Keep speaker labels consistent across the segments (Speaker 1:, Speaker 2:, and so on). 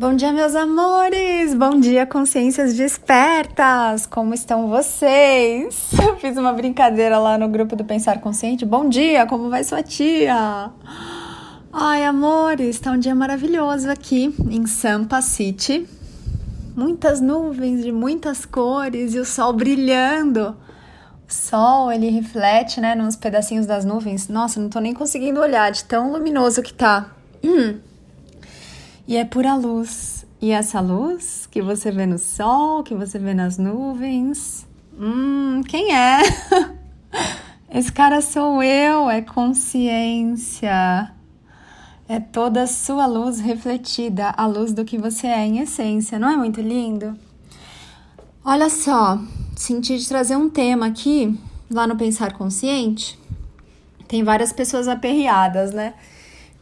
Speaker 1: Bom dia, meus amores! Bom dia, consciências despertas! Como estão vocês? Eu fiz uma brincadeira lá no grupo do Pensar Consciente. Bom dia, como vai sua tia? Ai, amores, está um dia maravilhoso aqui em Sampa City. Muitas nuvens de muitas cores e o sol brilhando. O sol, ele reflete, né, nos pedacinhos das nuvens. Nossa, não tô nem conseguindo olhar de tão luminoso que tá. Hum. E é pura luz. E essa luz que você vê no sol, que você vê nas nuvens, hum, quem é? Esse cara sou eu, é consciência. É toda a sua luz refletida, a luz do que você é em essência. Não é muito lindo? Olha só, senti de trazer um tema aqui, lá no Pensar Consciente. Tem várias pessoas aperreadas, né?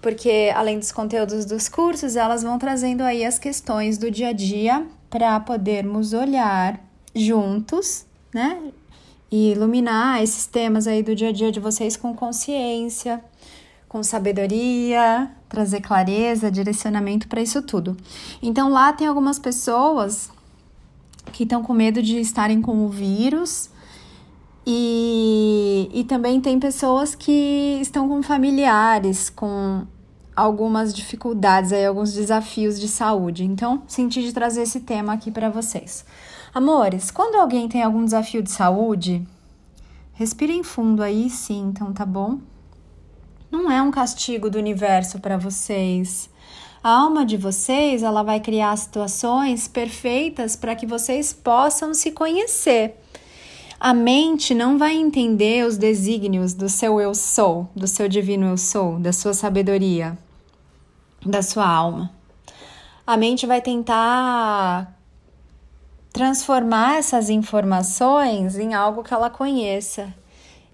Speaker 1: Porque além dos conteúdos dos cursos, elas vão trazendo aí as questões do dia a dia para podermos olhar juntos, né? E iluminar esses temas aí do dia a dia de vocês com consciência, com sabedoria, trazer clareza, direcionamento para isso tudo. Então lá tem algumas pessoas que estão com medo de estarem com o vírus. E, e também tem pessoas que estão com familiares, com algumas dificuldades aí, alguns desafios de saúde. Então, senti de trazer esse tema aqui para vocês. Amores, quando alguém tem algum desafio de saúde, respirem fundo aí, sim, então tá bom? Não é um castigo do universo para vocês. A alma de vocês, ela vai criar situações perfeitas para que vocês possam se conhecer. A mente não vai entender os desígnios do seu eu sou, do seu divino eu sou, da sua sabedoria da sua alma. A mente vai tentar transformar essas informações em algo que ela conheça.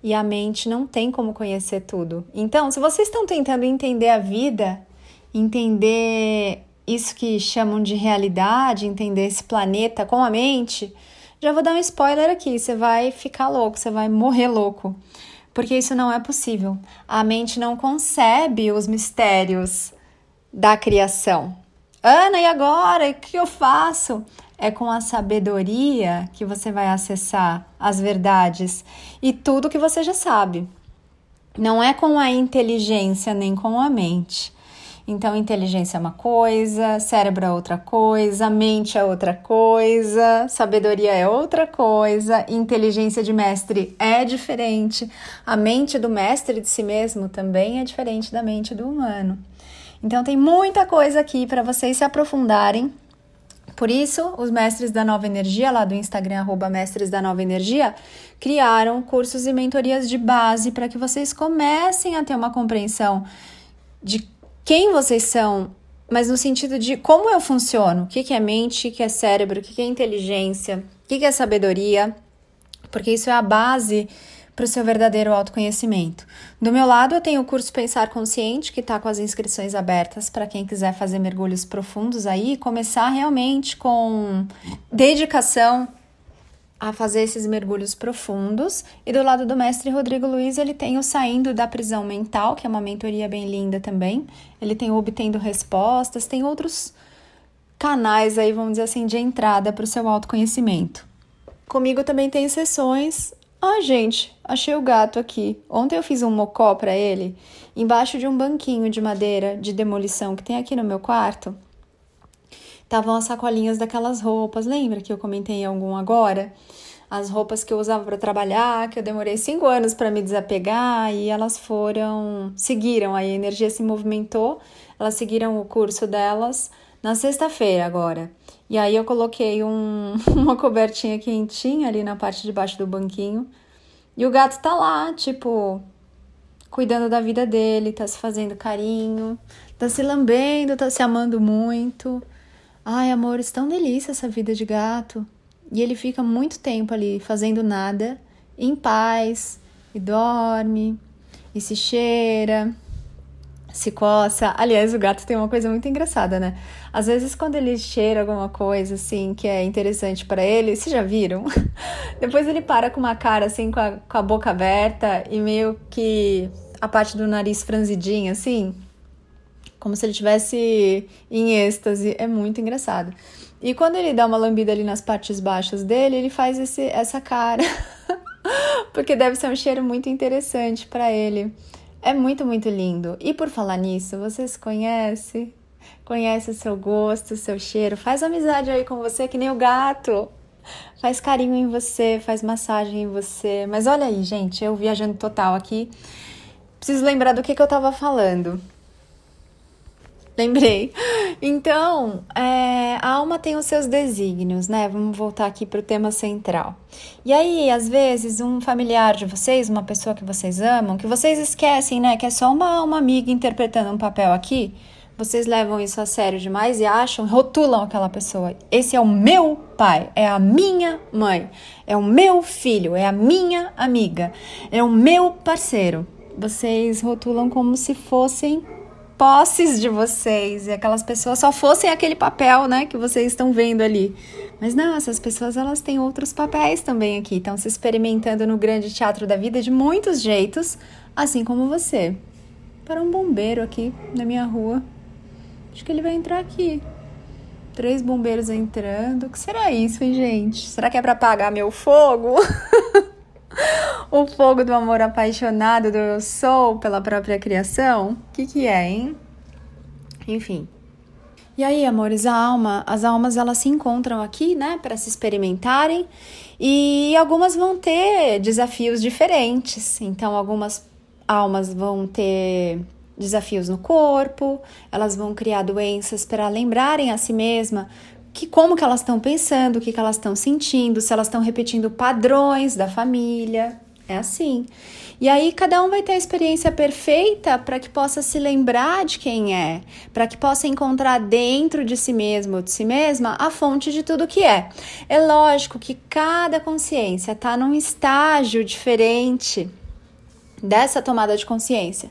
Speaker 1: E a mente não tem como conhecer tudo. Então, se vocês estão tentando entender a vida, entender isso que chamam de realidade, entender esse planeta com a mente, já vou dar um spoiler aqui: você vai ficar louco, você vai morrer louco. Porque isso não é possível. A mente não concebe os mistérios da criação. Ana, e agora? O que eu faço? É com a sabedoria que você vai acessar as verdades e tudo que você já sabe. Não é com a inteligência nem com a mente. Então, inteligência é uma coisa, cérebro é outra coisa, mente é outra coisa, sabedoria é outra coisa, inteligência de mestre é diferente, a mente do mestre de si mesmo também é diferente da mente do humano. Então tem muita coisa aqui para vocês se aprofundarem. Por isso, os mestres da Nova Energia, lá do Instagram, arroba mestres da Nova Energia, criaram cursos e mentorias de base para que vocês comecem a ter uma compreensão de quem vocês são, mas no sentido de como eu funciono, o que, é mente, o que é cérebro, o que, é inteligência, o que é sabedoria, porque isso é a base para o seu verdadeiro autoconhecimento. Do meu lado, eu tenho o curso Pensar Consciente, que está com as inscrições abertas para quem quiser fazer mergulhos profundos aí e começar realmente com dedicação a fazer esses mergulhos profundos. E do lado do mestre Rodrigo Luiz, ele tem o Saindo da Prisão Mental, que é uma mentoria bem linda também. Ele tem o Obtendo Respostas, tem outros canais aí, vamos dizer assim, de entrada para o seu autoconhecimento. Comigo também tem sessões ah, gente, achei o gato aqui. Ontem eu fiz um mocó para ele, embaixo de um banquinho de madeira de demolição que tem aqui no meu quarto. Estavam as sacolinhas daquelas roupas, lembra que eu comentei algum agora? As roupas que eu usava para trabalhar, que eu demorei cinco anos para me desapegar e elas foram, seguiram, a energia se movimentou, elas seguiram o curso delas na sexta-feira agora. E aí eu coloquei um, uma cobertinha quentinha ali na parte de baixo do banquinho. E o gato tá lá, tipo, cuidando da vida dele, tá se fazendo carinho, tá se lambendo, tá se amando muito. Ai, amor, é tão delícia essa vida de gato. E ele fica muito tempo ali fazendo nada, em paz, e dorme, e se cheira, se coça. Aliás, o gato tem uma coisa muito engraçada, né? Às vezes, quando ele cheira alguma coisa assim que é interessante para ele, vocês já viram? Depois ele para com uma cara assim, com a, com a boca aberta e meio que a parte do nariz franzidinha, assim, como se ele tivesse em êxtase. É muito engraçado. E quando ele dá uma lambida ali nas partes baixas dele, ele faz esse, essa cara. Porque deve ser um cheiro muito interessante para ele. É muito, muito lindo. E por falar nisso, você se conhece? Conhece o seu gosto, o seu cheiro? Faz amizade aí com você, que nem o gato. Faz carinho em você, faz massagem em você. Mas olha aí, gente, eu viajando total aqui. Preciso lembrar do que, que eu tava falando. Lembrei. Então, é, a alma tem os seus desígnios, né? Vamos voltar aqui para o tema central. E aí, às vezes, um familiar de vocês, uma pessoa que vocês amam, que vocês esquecem, né? Que é só uma, uma amiga interpretando um papel aqui. Vocês levam isso a sério demais e acham, rotulam aquela pessoa. Esse é o meu pai, é a minha mãe, é o meu filho, é a minha amiga, é o meu parceiro. Vocês rotulam como se fossem posses de vocês e aquelas pessoas só fossem aquele papel, né, que vocês estão vendo ali. Mas não, essas pessoas elas têm outros papéis também aqui, estão se experimentando no grande teatro da vida de muitos jeitos, assim como você. Para um bombeiro aqui na minha rua. Acho que ele vai entrar aqui. Três bombeiros entrando. O que será isso, hein, gente? Será que é para apagar meu fogo? o fogo do amor apaixonado do eu sou pela própria criação? O que, que é, hein? Enfim. E aí, amores, a alma, as almas elas se encontram aqui, né, para se experimentarem e algumas vão ter desafios diferentes. Então, algumas almas vão ter desafios no corpo, elas vão criar doenças para lembrarem a si mesma que como que elas estão pensando, o que, que elas estão sentindo, se elas estão repetindo padrões da família. É assim. E aí cada um vai ter a experiência perfeita para que possa se lembrar de quem é, para que possa encontrar dentro de si mesmo, de si mesma, a fonte de tudo que é. É lógico que cada consciência está num estágio diferente dessa tomada de consciência.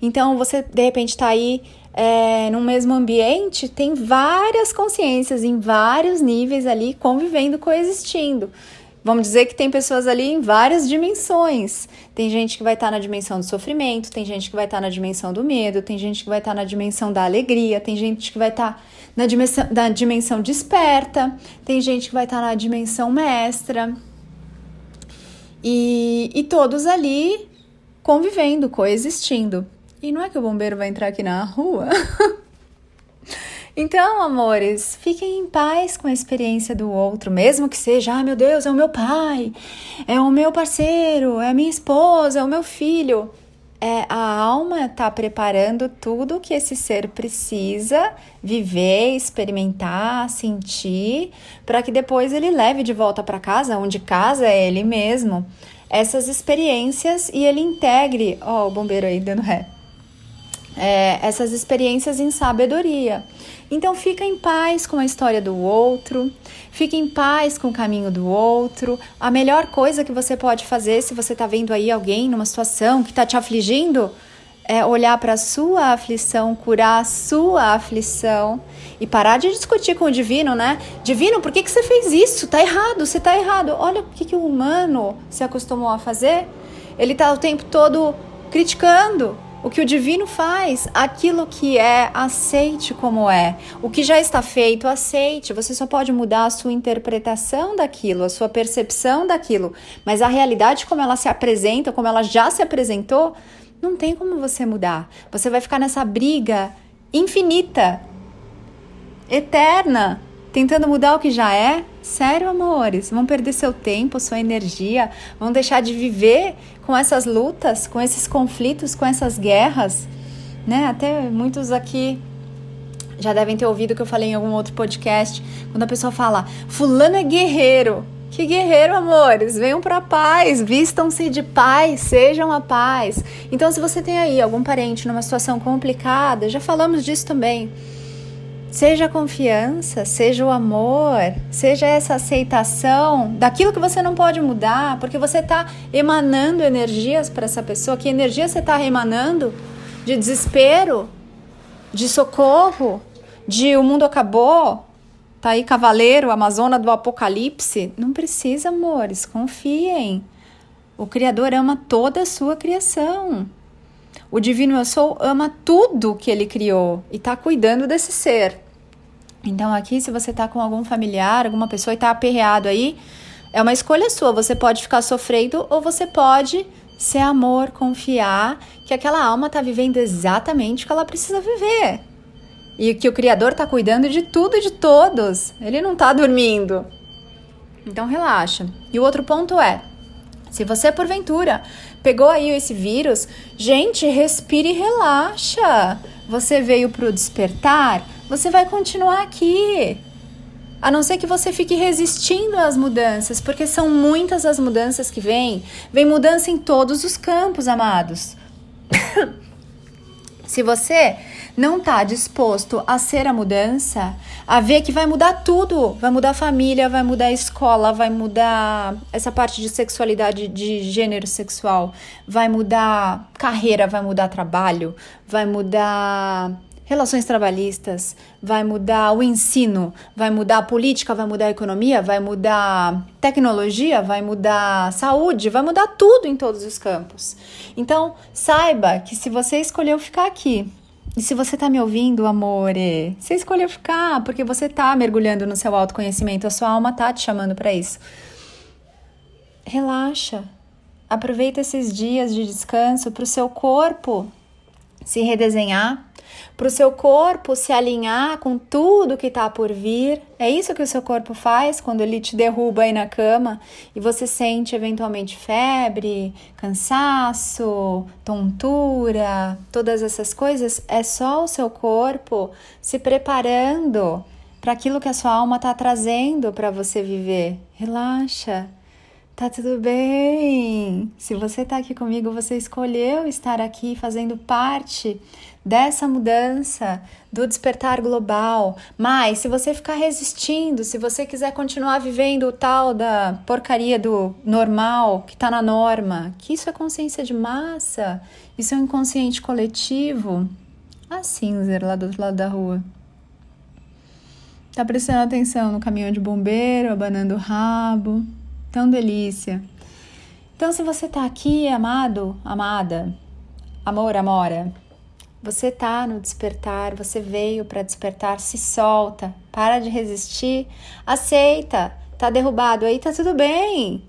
Speaker 1: Então você de repente está aí é, no mesmo ambiente, tem várias consciências em vários níveis ali convivendo, coexistindo. Vamos dizer que tem pessoas ali em várias dimensões. Tem gente que vai estar tá na dimensão do sofrimento, tem gente que vai estar tá na dimensão do medo, tem gente que vai estar tá na dimensão da alegria, tem gente que vai estar tá na dimensão, da dimensão desperta, tem gente que vai estar tá na dimensão mestra. E, e todos ali convivendo, coexistindo. E não é que o bombeiro vai entrar aqui na rua? então, amores, fiquem em paz com a experiência do outro, mesmo que seja, ah, meu Deus, é o meu pai, é o meu parceiro, é a minha esposa, é o meu filho. É, a alma está preparando tudo que esse ser precisa viver, experimentar, sentir, para que depois ele leve de volta para casa, onde casa é ele mesmo, essas experiências e ele integre. Ó, oh, o bombeiro aí dando ré é, essas experiências em sabedoria. Então fica em paz com a história do outro, fique em paz com o caminho do outro. A melhor coisa que você pode fazer se você está vendo aí alguém numa situação que está te afligindo é olhar para a sua aflição, curar a sua aflição e parar de discutir com o divino, né? Divino, por que, que você fez isso? Tá errado, você tá errado. Olha o que, que o humano se acostumou a fazer. Ele tá o tempo todo criticando, o que o divino faz, aquilo que é, aceite como é. O que já está feito, aceite. Você só pode mudar a sua interpretação daquilo, a sua percepção daquilo. Mas a realidade, como ela se apresenta, como ela já se apresentou, não tem como você mudar. Você vai ficar nessa briga infinita, eterna, tentando mudar o que já é? Sério, amores? Vão perder seu tempo, sua energia, vão deixar de viver com essas lutas, com esses conflitos, com essas guerras, né? Até muitos aqui já devem ter ouvido que eu falei em algum outro podcast, quando a pessoa fala: "Fulano é guerreiro". Que guerreiro, amores! Venham para paz, vistam-se de paz, sejam a paz. Então, se você tem aí algum parente numa situação complicada, já falamos disso também Seja a confiança, seja o amor, seja essa aceitação daquilo que você não pode mudar, porque você está emanando energias para essa pessoa. Que energia você está emanando? De desespero, de socorro, de o mundo acabou, tá aí cavaleiro, amazona do apocalipse. Não precisa, amores, confiem. O Criador ama toda a sua criação. O divino eu sou ama tudo que ele criou e está cuidando desse ser. Então aqui se você está com algum familiar, alguma pessoa e está aperreado aí, é uma escolha sua. Você pode ficar sofrendo ou você pode ser amor, confiar que aquela alma está vivendo exatamente o que ela precisa viver. E que o Criador está cuidando de tudo e de todos. Ele não está dormindo. Então relaxa. E o outro ponto é: se você porventura pegou aí esse vírus, gente, respire e relaxa. Você veio para o despertar, você vai continuar aqui. A não ser que você fique resistindo às mudanças, porque são muitas as mudanças que vêm. Vem mudança em todos os campos, amados. Se você não está disposto a ser a mudança, a ver que vai mudar tudo, vai mudar a família, vai mudar a escola, vai mudar essa parte de sexualidade, de gênero sexual, vai mudar carreira, vai mudar trabalho, vai mudar relações trabalhistas, vai mudar o ensino, vai mudar a política, vai mudar a economia, vai mudar tecnologia, vai mudar saúde, vai mudar tudo em todos os campos. Então, saiba que se você escolheu ficar aqui, e se você tá me ouvindo, amore, você escolheu ficar porque você tá mergulhando no seu autoconhecimento, a sua alma tá te chamando para isso. Relaxa. Aproveita esses dias de descanso para o seu corpo se redesenhar, para o seu corpo se alinhar com tudo que está por vir. É isso que o seu corpo faz quando ele te derruba aí na cama e você sente eventualmente febre, cansaço, tontura, todas essas coisas. É só o seu corpo se preparando para aquilo que a sua alma está trazendo para você viver. Relaxa. Tá tudo bem. Se você tá aqui comigo, você escolheu estar aqui fazendo parte dessa mudança, do despertar global. Mas se você ficar resistindo, se você quiser continuar vivendo o tal da porcaria do normal, que tá na norma, que isso é consciência de massa, isso é um inconsciente coletivo. A cinzer lá do outro lado da rua. Tá prestando atenção no caminhão de bombeiro, abanando o rabo Tão delícia. Então, se você tá aqui, amado, amada, amor, amora, você tá no despertar, você veio para despertar, se solta, para de resistir, aceita. Tá derrubado aí, tá tudo bem.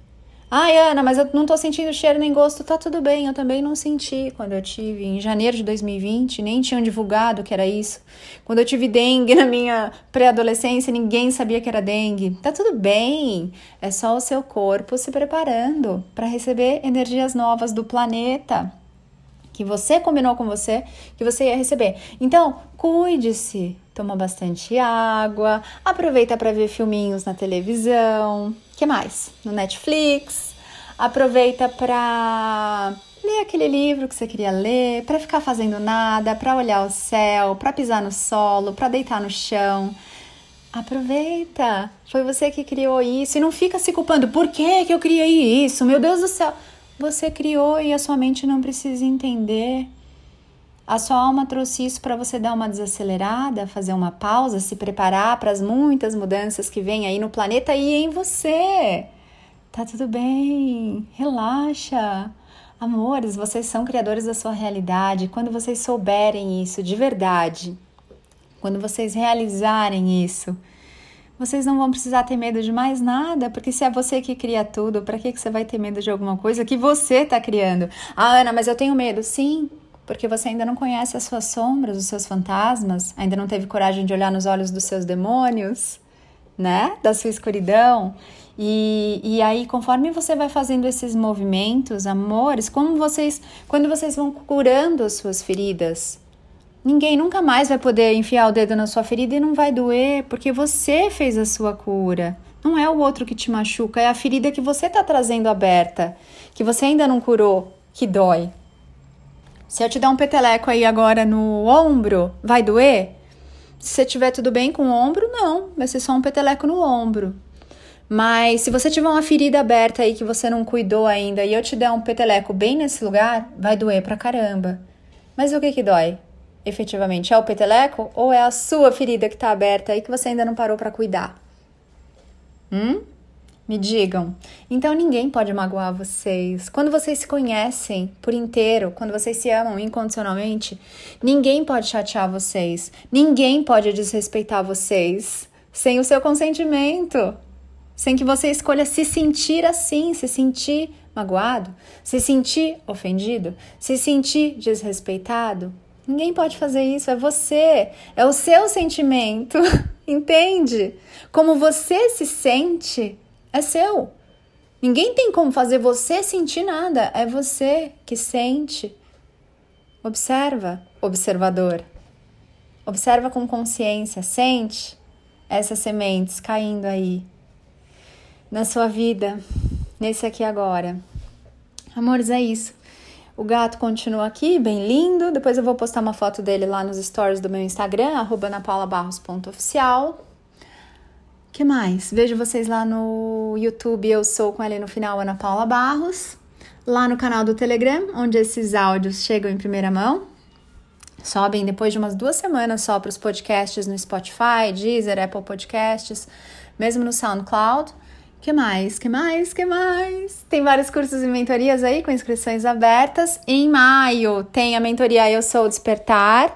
Speaker 1: Ai, Ana, mas eu não tô sentindo cheiro nem gosto. Tá tudo bem, eu também não senti quando eu tive em janeiro de 2020, nem tinham divulgado que era isso. Quando eu tive dengue na minha pré-adolescência, ninguém sabia que era dengue. Tá tudo bem. É só o seu corpo se preparando para receber energias novas do planeta que você combinou com você que você ia receber. Então, cuide-se, toma bastante água, aproveita para ver filminhos na televisão, que mais? No Netflix. Aproveita para ler aquele livro que você queria ler, para ficar fazendo nada, para olhar o céu, para pisar no solo, para deitar no chão. Aproveita. Foi você que criou isso e não fica se culpando. Por que que eu criei isso? Meu Deus do céu. Você criou e a sua mente não precisa entender. A sua alma trouxe isso para você dar uma desacelerada, fazer uma pausa, se preparar para as muitas mudanças que vêm aí no planeta e em você. Tá tudo bem, relaxa. Amores, vocês são criadores da sua realidade. Quando vocês souberem isso de verdade, quando vocês realizarem isso, vocês não vão precisar ter medo de mais nada, porque se é você que cria tudo, para que, que você vai ter medo de alguma coisa que você está criando? Ah, Ana, mas eu tenho medo. Sim, porque você ainda não conhece as suas sombras, os seus fantasmas, ainda não teve coragem de olhar nos olhos dos seus demônios, né? Da sua escuridão. E, e aí, conforme você vai fazendo esses movimentos, amores, como vocês, quando vocês vão curando as suas feridas, Ninguém nunca mais vai poder enfiar o dedo na sua ferida e não vai doer, porque você fez a sua cura. Não é o outro que te machuca, é a ferida que você está trazendo aberta, que você ainda não curou, que dói. Se eu te dar um peteleco aí agora no ombro, vai doer? Se você tiver tudo bem com o ombro, não, vai ser só um peteleco no ombro. Mas se você tiver uma ferida aberta aí que você não cuidou ainda e eu te der um peteleco bem nesse lugar, vai doer pra caramba. Mas o que que dói? Efetivamente é o peteleco ou é a sua ferida que está aberta e que você ainda não parou para cuidar? Hum? Me digam. Então ninguém pode magoar vocês. Quando vocês se conhecem por inteiro, quando vocês se amam incondicionalmente, ninguém pode chatear vocês. Ninguém pode desrespeitar vocês sem o seu consentimento. Sem que você escolha se sentir assim, se sentir magoado, se sentir ofendido, se sentir desrespeitado. Ninguém pode fazer isso, é você, é o seu sentimento, entende? Como você se sente é seu. Ninguém tem como fazer você sentir nada, é você que sente. Observa, observador. Observa com consciência, sente essas sementes caindo aí na sua vida, nesse aqui agora. Amores, é isso. O gato continua aqui, bem lindo. Depois eu vou postar uma foto dele lá nos stories do meu Instagram, arroba napaulabarros.oficial que mais? Vejo vocês lá no YouTube, eu sou com ela no final, Ana Paula Barros. Lá no canal do Telegram, onde esses áudios chegam em primeira mão. Sobem depois de umas duas semanas só para os podcasts no Spotify, Deezer, Apple Podcasts, mesmo no SoundCloud. Que mais? Que mais? Que mais? Tem vários cursos e mentorias aí com inscrições abertas. Em maio tem a mentoria Eu Sou Despertar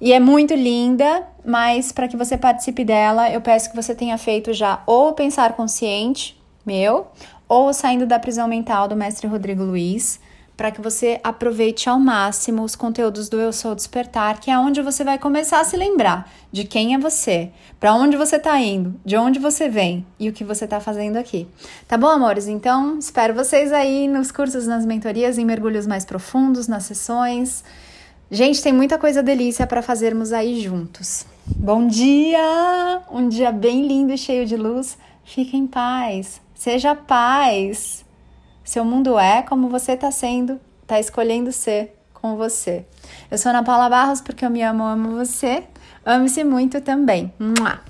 Speaker 1: e é muito linda, mas para que você participe dela, eu peço que você tenha feito já ou Pensar Consciente, meu, ou Saindo da Prisão Mental do mestre Rodrigo Luiz, para que você aproveite ao máximo os conteúdos do Eu Sou Despertar, que é onde você vai começar a se lembrar de quem é você, para onde você está indo, de onde você vem e o que você está fazendo aqui. Tá bom, amores? Então, espero vocês aí nos cursos, nas mentorias, em mergulhos mais profundos, nas sessões. Gente, tem muita coisa delícia para fazermos aí juntos. Bom dia! Um dia bem lindo e cheio de luz. Fique em paz. Seja paz. Seu mundo é como você está sendo, está escolhendo ser com você. Eu sou Ana Paula Barros porque eu me amo, amo você. Ame-se muito também. Mua!